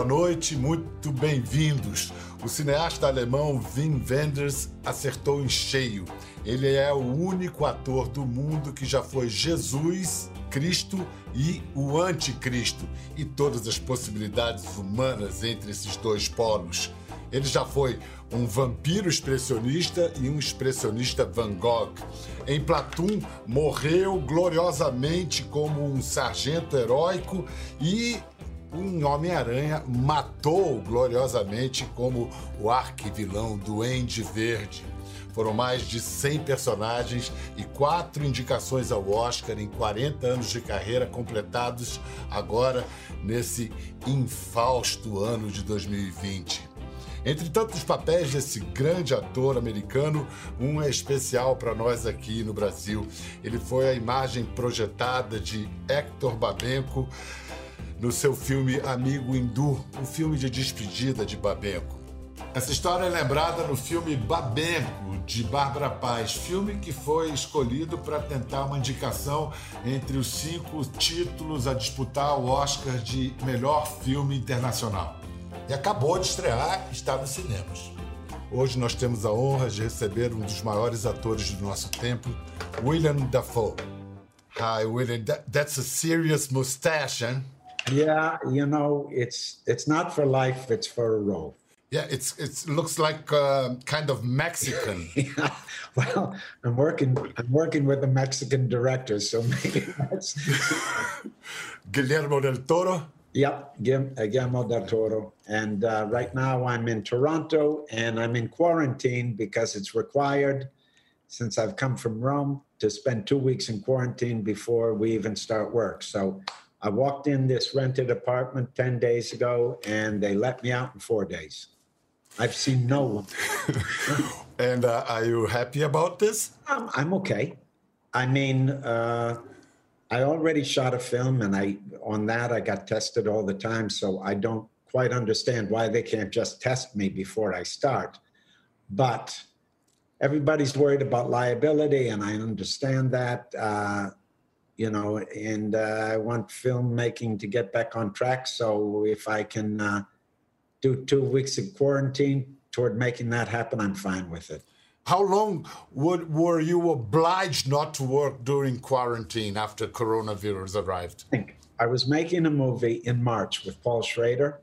boa noite, muito bem-vindos. O cineasta alemão Wim Wenders acertou em cheio. Ele é o único ator do mundo que já foi Jesus, Cristo e o Anticristo, e todas as possibilidades humanas entre esses dois polos. Ele já foi um vampiro expressionista e um expressionista Van Gogh. Em Platum, morreu gloriosamente como um sargento heróico e em Homem-Aranha matou gloriosamente como o arquivilão Duende Verde. Foram mais de 100 personagens e quatro indicações ao Oscar em 40 anos de carreira completados agora nesse infausto ano de 2020. Entre tantos papéis desse grande ator americano, um é especial para nós aqui no Brasil. Ele foi a imagem projetada de Hector Babenco no seu filme Amigo Hindu, um filme de despedida de Babenco. Essa história é lembrada no filme Babenco, de Bárbara Paz, filme que foi escolhido para tentar uma indicação entre os cinco títulos a disputar o Oscar de melhor filme internacional e acabou de estrear, está nos cinemas. Hoje nós temos a honra de receber um dos maiores atores do nosso tempo, William Dafoe. Hi, William. That, that's a serious mustache, eh? Yeah, you know, it's it's not for life; it's for a role. Yeah, it's it looks like uh, kind of Mexican. yeah, well, I'm working I'm working with a Mexican director, so maybe that's Guillermo del Toro. Yep, uh, Guillermo del Toro. And uh, right now I'm in Toronto and I'm in quarantine because it's required since I've come from Rome to spend two weeks in quarantine before we even start work. So I walked in this rented apartment 10 days ago and they let me out in four days. I've seen no one. and uh, are you happy about this? Um, I'm okay. I mean, uh, I already shot a film, and I on that I got tested all the time. So I don't quite understand why they can't just test me before I start. But everybody's worried about liability, and I understand that. Uh, you know, and uh, I want filmmaking to get back on track. So if I can uh, do two weeks of quarantine toward making that happen, I'm fine with it. How long would, were you obliged not to work during quarantine after coronavirus arrived? I, I was making a movie in March with Paul Schrader,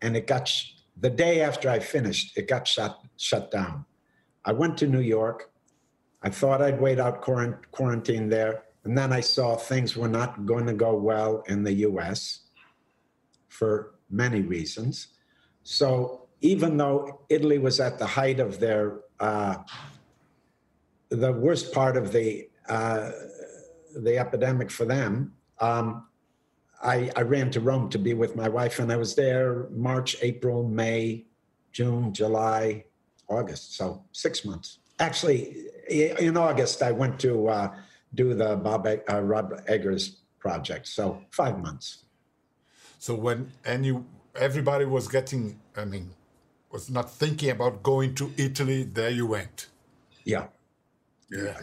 and it got sh- the day after I finished, it got shut shut down. I went to New York. I thought I'd wait out quarantine there, and then I saw things were not going to go well in the U.S. for many reasons. So even though Italy was at the height of their uh, the worst part of the uh, the epidemic for them. Um, I, I, ran to Rome to be with my wife, and I was there March, April, May, June, July, August. So six months. Actually, in August, I went to uh, do the Bob uh, Rob Eggers project. So five months. So when and you everybody was getting, I mean, was not thinking about going to Italy, there you went. Yeah. Yeah.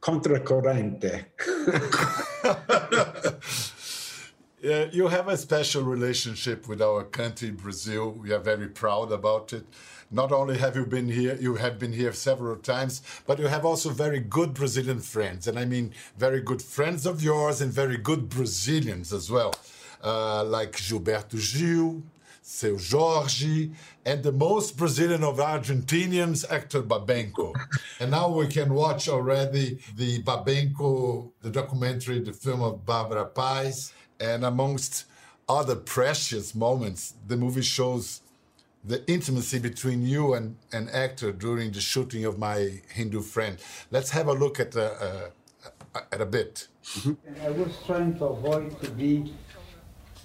Contra you have a special relationship with our country, Brazil. We are very proud about it. Not only have you been here, you have been here several times, but you have also very good Brazilian friends. And I mean, very good friends of yours and very good Brazilians as well, uh, like Gilberto Gil, Seu Jorge, and the most Brazilian of Argentinians, Hector Babenco. and now we can watch already the Babenco, the documentary, the film of Barbara Paz. And amongst other precious moments, the movie shows the intimacy between you and an actor during the shooting of my Hindu friend. Let's have a look at a, uh, uh, at a bit. Mm-hmm. I was trying to avoid to be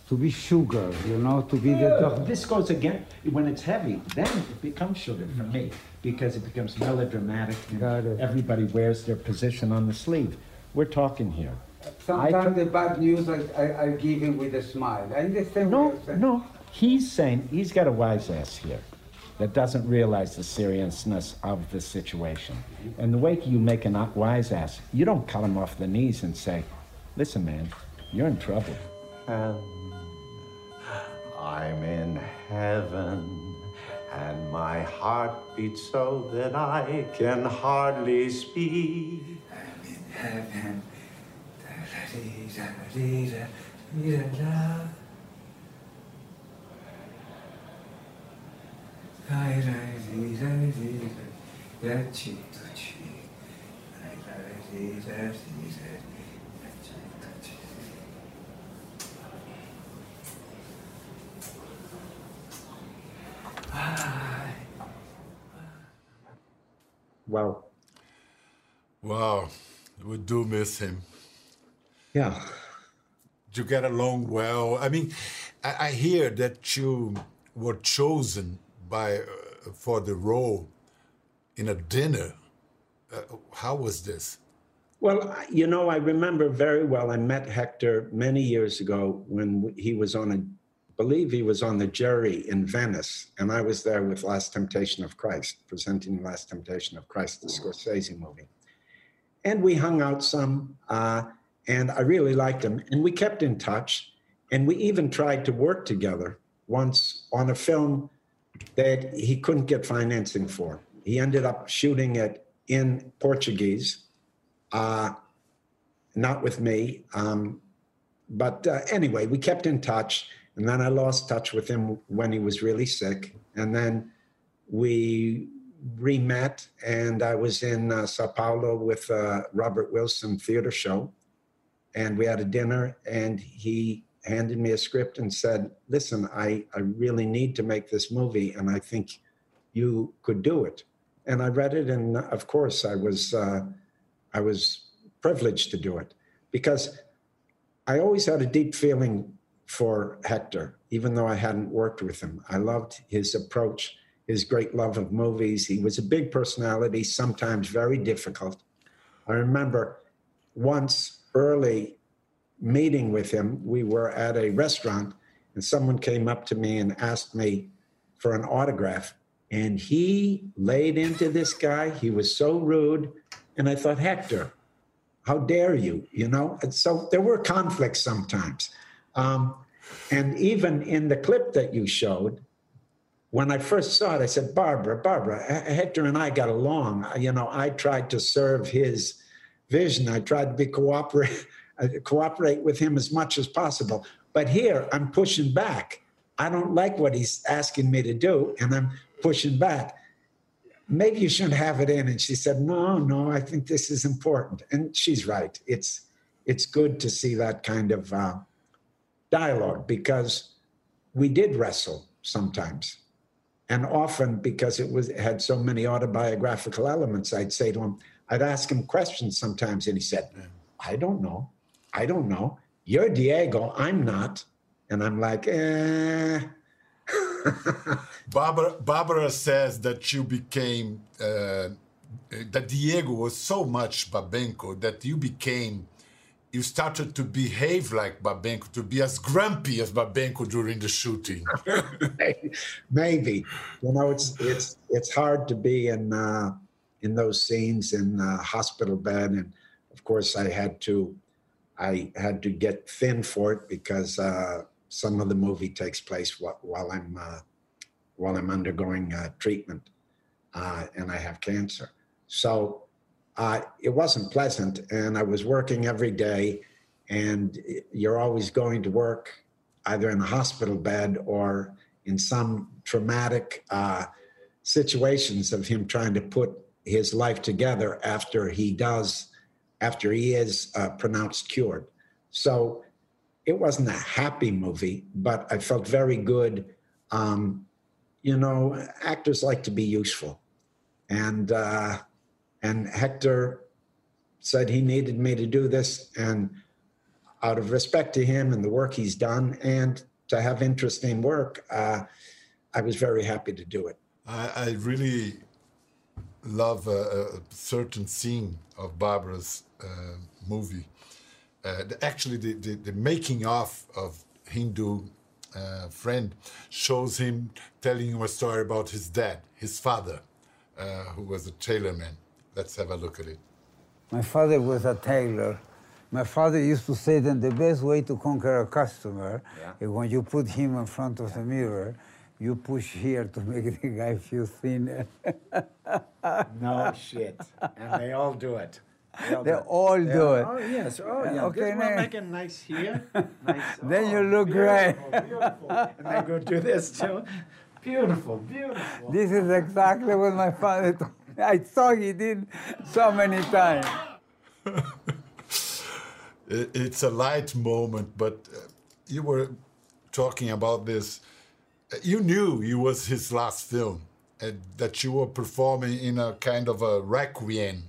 to be sugar, you know, to be the. This goes again when it's heavy. Then it becomes sugar for me because it becomes melodramatic. Got it. Everybody wears their position on the sleeve. We're talking here. Sometimes the bad news I, I, I give him with a smile. I understand. No, no. He's saying he's got a wise ass here that doesn't realize the seriousness of the situation. And the way you make a wise ass, you don't cut him off the knees and say, "Listen, man, you're in trouble." Um. I'm in heaven, and my heart beats so that I can hardly speak. I'm in heaven. Well, Wow, we do miss him. Yeah. you get along well. I mean, I, I hear that you were chosen by uh, for the role in a dinner. Uh, how was this? Well, you know, I remember very well. I met Hector many years ago when he was on a, believe he was on the jury in Venice, and I was there with Last Temptation of Christ, presenting Last Temptation of Christ, the Scorsese movie. And we hung out some, uh, and I really liked him. And we kept in touch, and we even tried to work together once on a film that he couldn't get financing for. He ended up shooting it in Portuguese uh, not with me. Um, but uh, anyway, we kept in touch. And then I lost touch with him when he was really sick. And then we re met, and I was in uh, Sao Paulo with uh, Robert Wilson Theater Show. And we had a dinner, and he handed me a script and said, Listen, I, I really need to make this movie, and I think you could do it. And I read it, and of course, I was. Uh, I was privileged to do it because I always had a deep feeling for Hector, even though I hadn't worked with him. I loved his approach, his great love of movies. He was a big personality, sometimes very difficult. I remember once early meeting with him, we were at a restaurant and someone came up to me and asked me for an autograph. And he laid into this guy. He was so rude. And I thought, Hector, how dare you? You know? And so there were conflicts sometimes. Um, and even in the clip that you showed, when I first saw it, I said, Barbara, Barbara, Hector and I got along. You know, I tried to serve his vision. I tried to be cooperate, uh, cooperate with him as much as possible. But here, I'm pushing back. I don't like what he's asking me to do, and I'm pushing back. Maybe you shouldn't have it in. And she said, No, no, I think this is important. And she's right. It's it's good to see that kind of uh, dialogue because we did wrestle sometimes and often because it was had so many autobiographical elements i'd say to him i'd ask him questions sometimes and he said i don't know. I don't know. You're diego. I'm not. And i'm like eh. Barbara, Barbara says that you became uh, that Diego was so much Babenco that you became you started to behave like Babenco, to be as grumpy as Babenco during the shooting. maybe. You know it's it's it's hard to be in uh, in those scenes in the hospital bed and of course i had to i had to get thin for it because uh, some of the movie takes place while, i'm uh, while i'm undergoing uh, treatment uh, and i have cancer. So uh, it wasn't pleasant and i was working every day and you're always going to work either in a hospital bed or in some traumatic uh, situations of him trying to put his life together after he does, after he is uh, pronounced cured. So it wasn't a happy movie, but I felt very good. Um, you know, actors like to be useful, and uh, and Hector said he needed me to do this, and out of respect to him and the work he's done, and to have interesting work, uh, I was very happy to do it. I, I really love a, a certain scene of Barbara's uh, movie. Uh, the, actually, the, the, the making of of Hindu uh, friend shows him telling you a story about his dad, his father, uh, who was a tailor man. Let's have a look at it. My father was a tailor My father used to say that the best way to conquer a customer Yeah. is when you put him in front of the mirror, you push here to make the guy feel thinner. No shit. And they all do it. They all They do it. all Yeah. do it. Oh, yes. Oh, yeah. Okay, this one now- make it nice here. Nice. Then Oh, you look great. beautiful, Beautiful. And they go do this too. Beautiful, beautiful. This is exactly what my father told me. I saw he did so many times. It's a light moment, but uh, you were talking about this. Uh, You knew it was his last film, and that you were performing in a kind of a requiem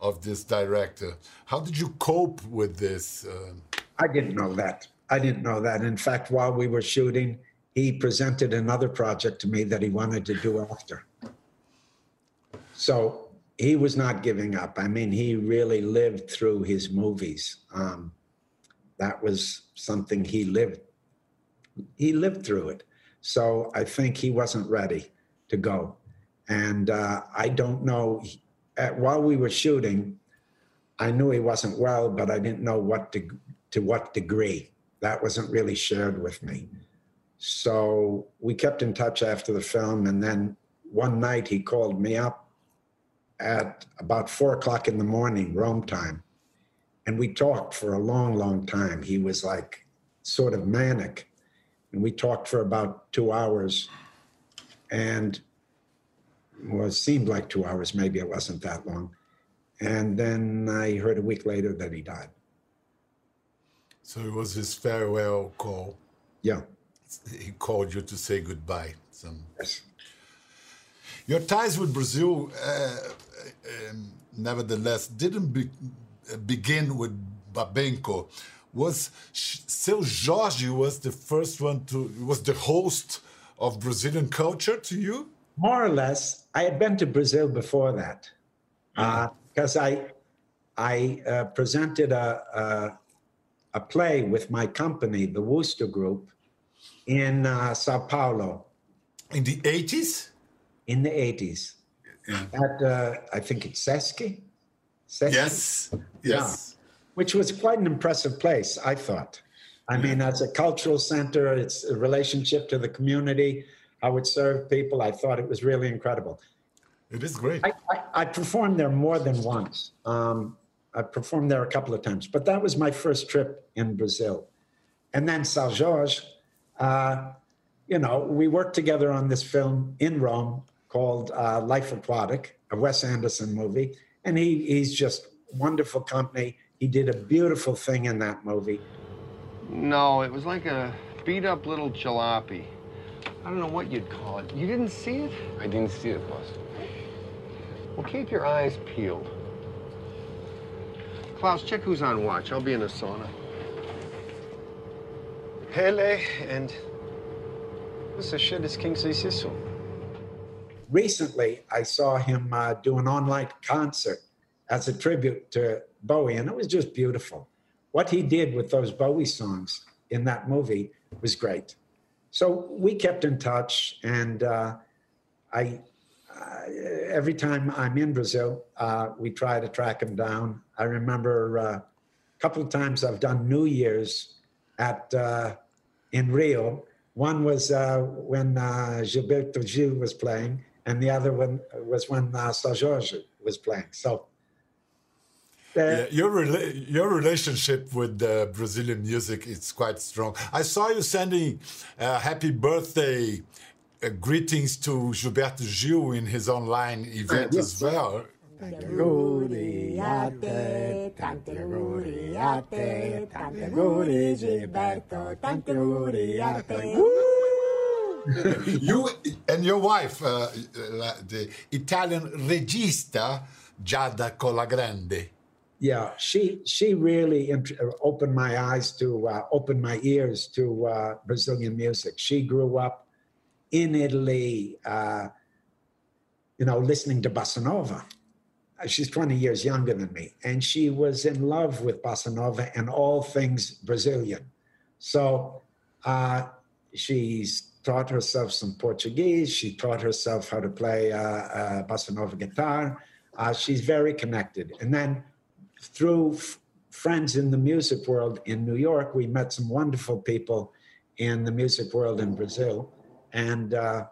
of this director. How did you cope with this? Uh, I didn't know that. I didn't know that. In fact, while we were shooting, he presented another project to me that he wanted to do after. So he was not giving up. I mean, he really lived through his movies. Um, that was something he lived. He lived through it. So I think he wasn't ready to go. And uh, I don't know. At, while we were shooting, I knew he wasn't well, but I didn't know what to, to what degree. That wasn't really shared with me. So we kept in touch after the film, and then one night he called me up at about four o'clock in the morning, Rome time, and we talked for a long, long time. He was like sort of manic, and we talked for about two hours, and well, it seemed like two hours. Maybe it wasn't that long. And then I heard a week later that he died. so it was his farewell call. Yeah. He called you to say goodbye. Some Yes. Your ties with Brazil, uh, um, nevertheless, didn't be, uh, begin with Babenco. Was Seu Jorge was the first one to was the host of Brazilian culture to you? More or less, I had been to Brazil before that because I I uh, presented a, a a play with my company, the Wooster Group, in uh, Sao Paulo In the eighties? in the eighties. At uh, I think it's SESC. SESC? Yes. Yes. Which was quite an impressive place, I thought. I mean, as a cultural center, it's a relationship to the community, how it served people. I thought it was really incredible. It is great. I, I, I performed there more than once. Um, I performed there a couple of times, but that was my first trip in Brazil. And then Seu Jorge, uh, you know, we worked together on this film in Rome called uh, Life Aquatic, a Wes Anderson movie. And he, he's just wonderful company. He did a beautiful thing in that movie. No, it was like a beat up little jalopy. I don't know what you'd call it. You didn't see it? I didn't see it, boss. Well, keep your eyes peeled. Klaus, check who's on watch. I'll be in the sauna. Pele and Mr. Shit is King Sisu. recently I saw him uh, do an online concert as a tribute to Bowie, and it was just beautiful. What he did with those Bowie songs in that movie was great. So we kept in touch, and uh, I, uh, every time I'm in Brazil, uh, we try to track him down. I remember uh, a couple of times I've done New Year's at uh, in Rio. One was uh, when uh, Gilberto Gil was playing, and the other one was when uh, Seu Jorge was playing. So, uh, Yeah, your rela- your relationship with uh, Brazilian music is quite strong. I saw you sending uh, happy birthday uh, greetings to Gilberto Gil in his online event yes. as well. Guriate, tante guriate, Gilberto, tante. You and your wife, uh, the Italian regista Giada Colagrande. Yeah, she she really int- opened my eyes to uh, open my ears to uh, Brazilian music. She grew up in Italy, uh, you know, listening to bossa nova. Uh, She's 20 years younger than me, and she was in love with bossa nova and all things Brazilian. So uh, she's taught herself some Portuguese. She taught herself how to play uh, uh, bossa nova guitar. Uh, she's very connected. And then through f- friends in the music world in New York. We met some wonderful people in the music world in Brazil, and uh,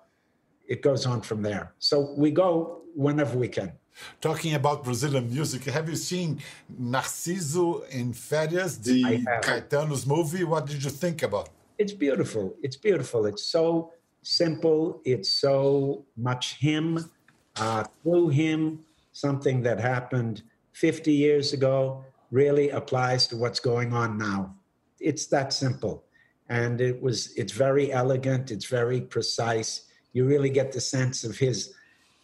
it goes on from there. So we go whenever we can. Talking about Brazilian music, have you seen Narciso em Férias, the Caetano's movie? What did you think about? It's beautiful. It's beautiful. It's so simple. It's so much him, uh, through him, something that happened 50 years ago really applies to what's going on now. It's that simple. And it was, it's very elegant, it's very precise. You really get the sense of his,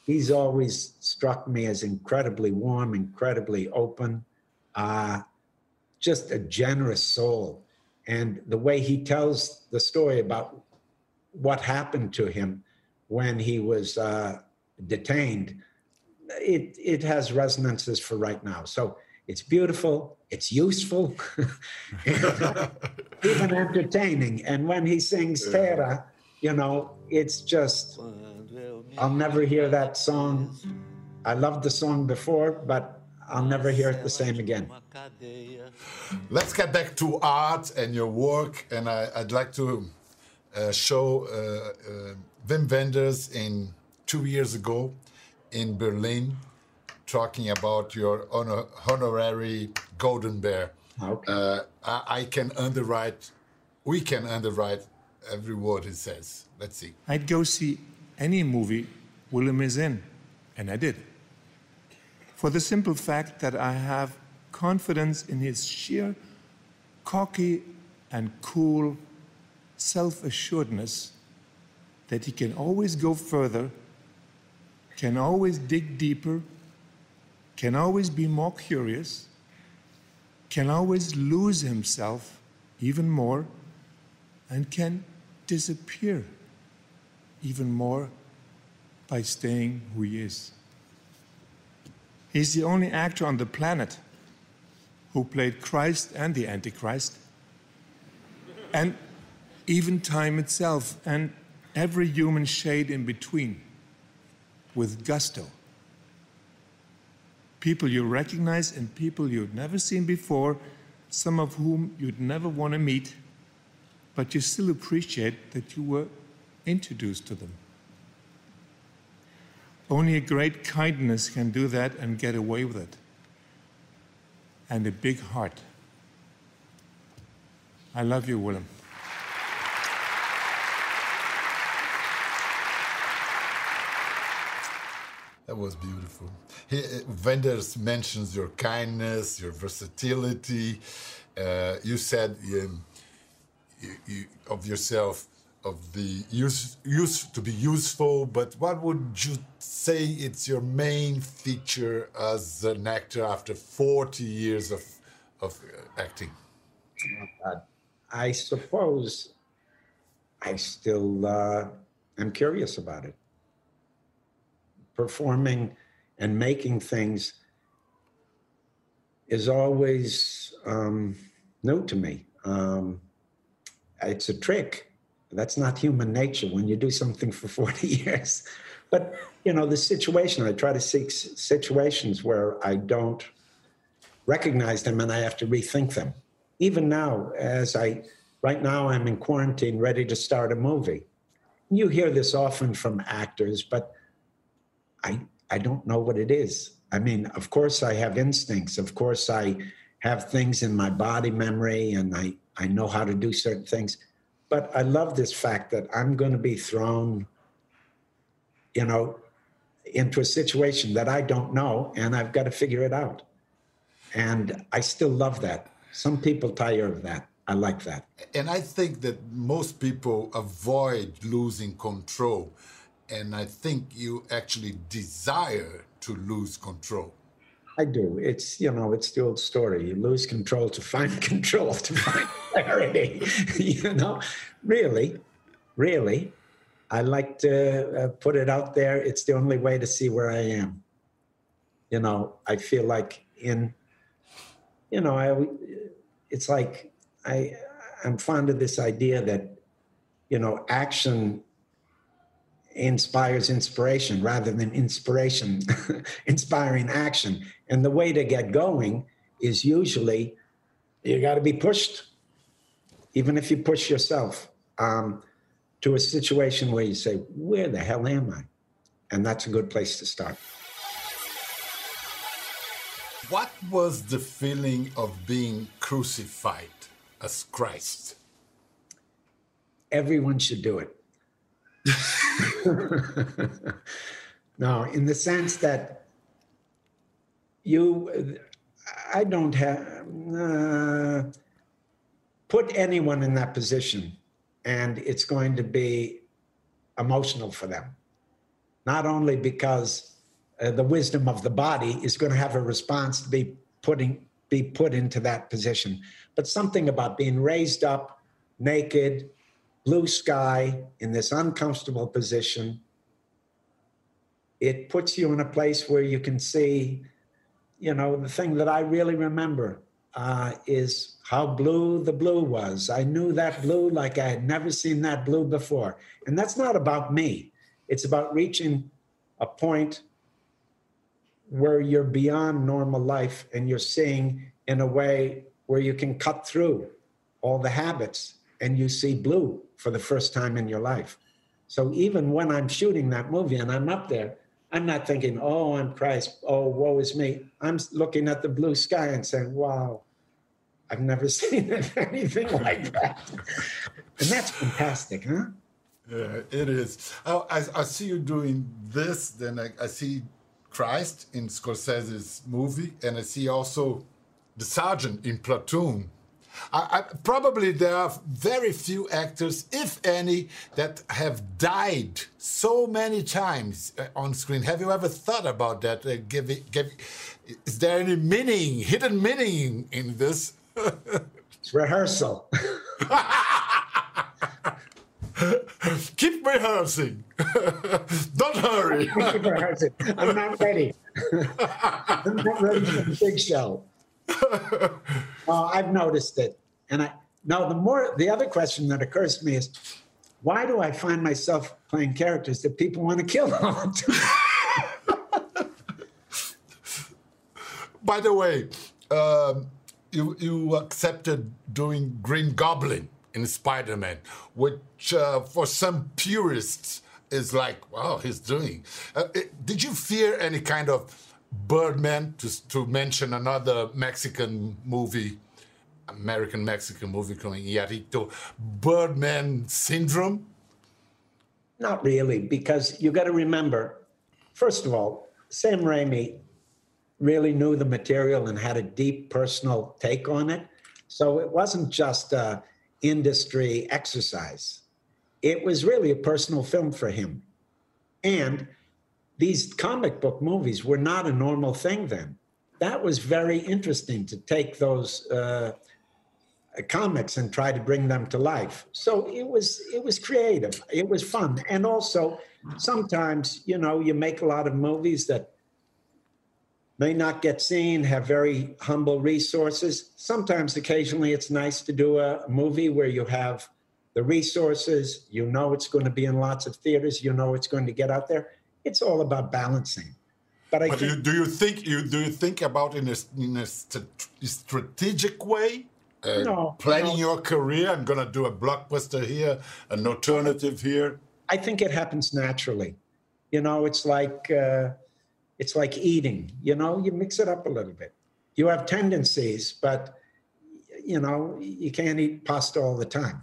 he's always struck me as incredibly warm, incredibly open, uh, just a generous soul. And the way he tells the story about what happened to him when he was uh, detained, it, it has resonances for right now. So it's beautiful, it's useful, even entertaining. And when he sings Terra, you know, it's just, I'll never hear that song. I loved the song before, but I'll never hear it the same again. Let's get back to art and your work. And I, would like to uh, show uh, uh, Wim Wenders in two years ago in Berlin talking about your honor, honorary Golden Bear. Okay. Uh, I, I, can underwrite, we can underwrite every word he says. Let's see. I'd go see any movie Willem is in, and I did. For the simple fact that I have confidence in his sheer cocky and cool self assuredness that he can always go further, can always dig deeper, can always be more curious, can always lose himself even more, and can disappear even more by staying who he is. He's the only actor on the planet who played Christ and the Antichrist, and even time itself, and every human shade in between, with gusto people you recognize and people you've never seen before, some of whom you'd never want to meet, but you still appreciate that you were introduced to them. Only a great kindness can do that and get away with it. And a big heart. I love you, Willem. That was beautiful. He, Wenders mentions your kindness, your versatility. Uh, you said um, you, you, of yourself of the use, use to be useful, but what would you say it's your main feature as an actor after 40 years of, of acting? Uh, I suppose I still uh, am curious about it performing and making things is always um, new to me. Um, it's a trick. That's not human nature when you do something for 40 years. But, you know, the situation, I try to seek situations where I don't recognize them and I have to rethink them. Even now, as I, right now, I'm in quarantine ready to start a movie. You hear this often from actors, but I, I don't know what it is. I mean, of course, I have instincts. Of course, I have things in my body memory and I, I know how to do certain things. But I love this fact that I'm going to be thrown, you know, into a situation that I don't know and I've got to figure it out. And I still love that. Some people tire of that. I like that. And I think that most people avoid losing control and I think you actually desire to lose control. I do. It's you know, it's the old story. You lose control to find control to find clarity. you know, really, really, I like to uh, put it out there. It's the only way to see where I am. You know, I feel like in, you know, I, it's like I, I'm fond of this idea that, you know, action inspires inspiration rather than inspiration inspiring action. And the way to get going is usually you got to be pushed, even if you push yourself, um, to a situation where you say, Where the hell am I? And that's a good place to start. What was the feeling of being crucified as Christ? Everyone should do it. no, in the sense that you, I don't have, uh, put anyone in that position and it's going to be emotional for them. Not only because uh, the wisdom of the body is going to have a response to be putting be put into that position, but something about being raised up naked, blue sky in this uncomfortable position. It puts you in a place where you can see, you know, the thing that I really remember uh, is how blue the blue was. I knew that blue like I had never seen that blue before. And that's not about me, it's about reaching a point where you're beyond normal life and you're seeing in a way where you can cut through all the habits and you see blue for the first time in your life. So even when I'm shooting that movie and I'm up there, I'm not thinking, oh, I'm Christ, oh, woe is me. I'm looking at the blue sky and saying, wow, I've never seen anything like that. and that's fantastic, huh? Yeah, it is. Oh, I, I see you doing this, then I, I see Christ in Scorsese's movie, and I see also the sergeant in Platoon. I, I, probably there are very few actors, if any, that have died so many times uh, on screen. Have you ever thought about that? Uh, give, give, is there any meaning, hidden meaning in this? it's rehearsal. Keep rehearsing. Don't hurry. Keep rehearsing. I'm not ready. I'm not ready for the big show. Uh, I've noticed it, and I now the more the other question that occurs to me is, why do I find myself playing characters that people want to kill all? By the way, um, you you accepted doing Green Goblin in Spider Man, which uh, for some purists is like, wow, he's doing. Uh, it, did you fear any kind of Birdman, to, to mention another Mexican movie, American Mexican movie coming, Iñárritu, Birdman syndrome? Not really, because you got to remember, first of all, Sam Raimi really knew the material and had a deep personal take on it. So it wasn't just a industry exercise. It was really a personal film for him. And these comic book movies were not a normal thing then. That was very interesting to take those uh, comics and try to bring them to life. So it was it was creative. It was fun, and also sometimes you know you make a lot of movies that may not get seen, have very humble resources. Sometimes, occasionally, it's nice to do a movie where you have the resources, you know it's going to be in lots of theaters, you know it's going to get out there. It's all about balancing. But, I but think, do, you, do you think you do you think about in a, in a strategic way? Uh, no, planning no. your career. I'm going to do a blockbuster here, an alternative here. I think it happens naturally. You know, it's like uh, it's like eating. You know, you mix it up a little bit. You have tendencies, but you know, you can't eat pasta all the time.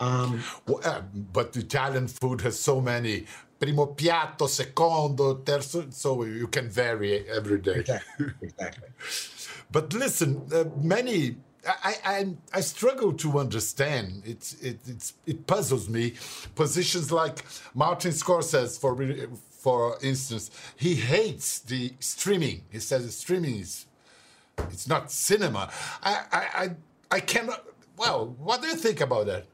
Um, well, uh, but Italian food has so many primo piatto, secondo, terzo, so you can vary every day. Exactly. exactly. but listen, uh, many. I, I I struggle to understand. It's it it's, it puzzles me. Positions like Martin Scorsese, for for instance, he hates the streaming. He says streaming is it's not cinema. I I I, I cannot. Well, what do you think about that?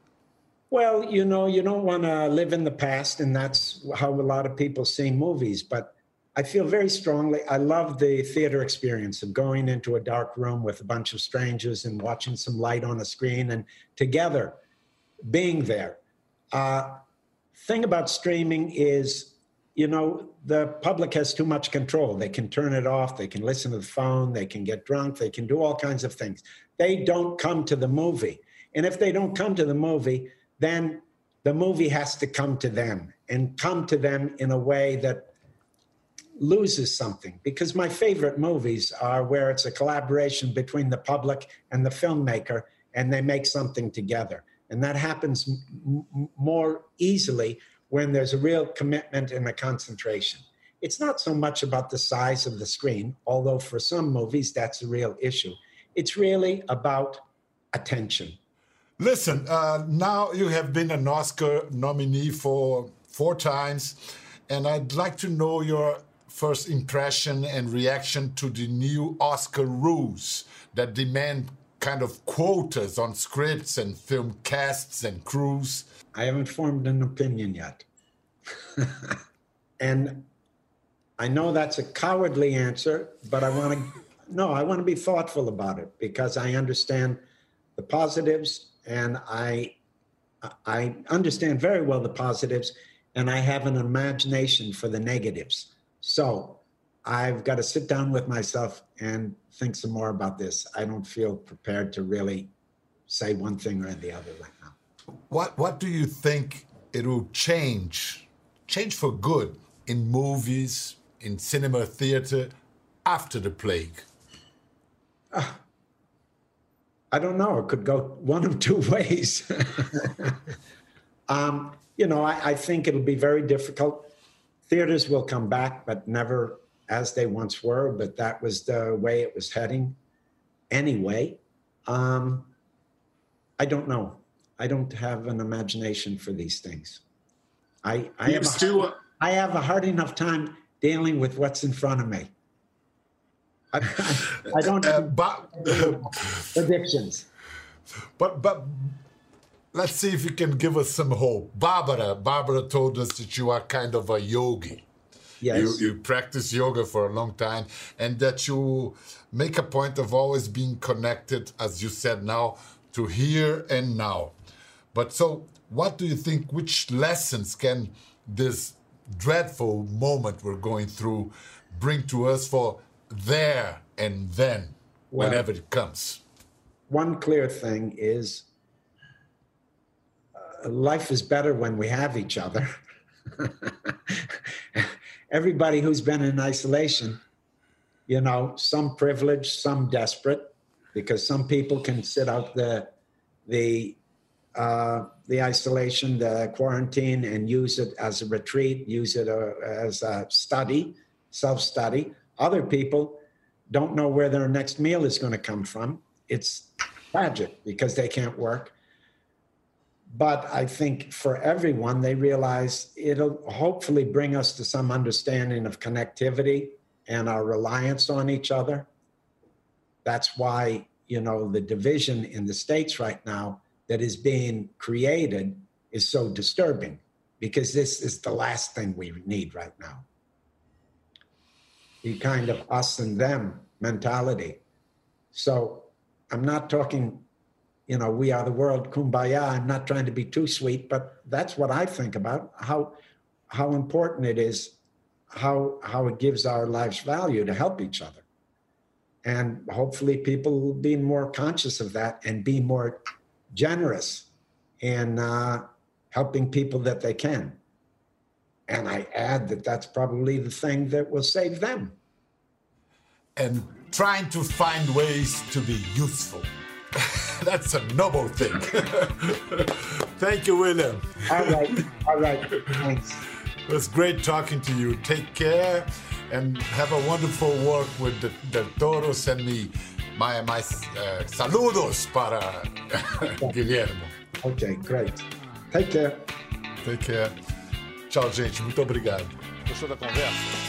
Well, you know, you don't want to live in the past, and that's how a lot of people see movies. But I feel very strongly, I love the theater experience of going into a dark room with a bunch of strangers and watching some light on a screen and together being there. Uh, thing about streaming is, you know, the public has too much control. They can turn it off, they can listen to the phone, they can get drunk, they can do all kinds of things. They don't come to the movie. And if they don't come to the movie, then the movie has to come to them and come to them in a way that loses something. Because my favorite movies are where it's a collaboration between the public and the filmmaker and they make something together. And that happens m- more easily when there's a real commitment and a concentration. It's not so much about the size of the screen, although for some movies that's a real issue. It's really about attention. Listen, uh, now you have been an Oscar nominee for four times, and I'd like to know your first impression and reaction to the new Oscar rules that demand kind of quotas on scripts and film casts and crews. I haven't formed an opinion yet. and I know that's a cowardly answer, but I want to no, I want to be thoughtful about it because I understand the positives and I I understand very well the positives and I have an imagination for the negatives. So I've got to sit down with myself and think some more about this. I don't feel prepared to really say one thing or the other right now. What What do you think it will change, change for good in movies, in cinema, theater after the plague? Uh, I don't know. It could go one of two ways. um, you know, I, I think it'll be very difficult. Theaters will come back, but never as they once were. But that was the way it was heading anyway. Um, I don't know. I don't have an imagination for these things. I, I, have, a, hard, I have a hard enough time dealing with what's in front of me. I, I don't uh, but, predictions. But but let's see if you can give us some hope. Barbara, Barbara told us that you are kind of a yogi. Yes. You, you practice yoga for a long time, and that you make a point of always being connected, as you said now, to here and now. But so, what do you think? Which lessons can this dreadful moment we're going through bring to us for there and then, well, whenever it comes? One clear thing is uh, life is better when we have each other. Everybody who's been in isolation, you know, some privileged, some desperate, because some people can sit out the the uh, the isolation, the quarantine, and use it as a retreat, use it uh, as a study, self study. Other people don't know where their next meal is going to come from. It's tragic because they can't work. But I think for everyone, they realize it'll hopefully bring us to some understanding of connectivity and our reliance on each other. That's why, you know, the division in the States right now that is being created is so disturbing because this is the last thing we need right now. The kind of us and them mentality. So I'm not talking, you know, we are the world, kumbaya. I'm not trying to be too sweet, but that's what I think about how how important it is, how how it gives our lives value to help each other. And hopefully people will be more conscious of that and be more generous in uh, helping people that they can. And I add that that's probably the thing that will save them. And trying to find ways to be useful. that's a noble thing. Thank you, William. All right. All right. Thanks. It was great talking to you. Take care and have a wonderful work with the, the Toros and me. My, my uh, saludos para Guilherme. Ok, great. Take care. Take care. Tchau, gente. Muito obrigado. Gostou da conversa?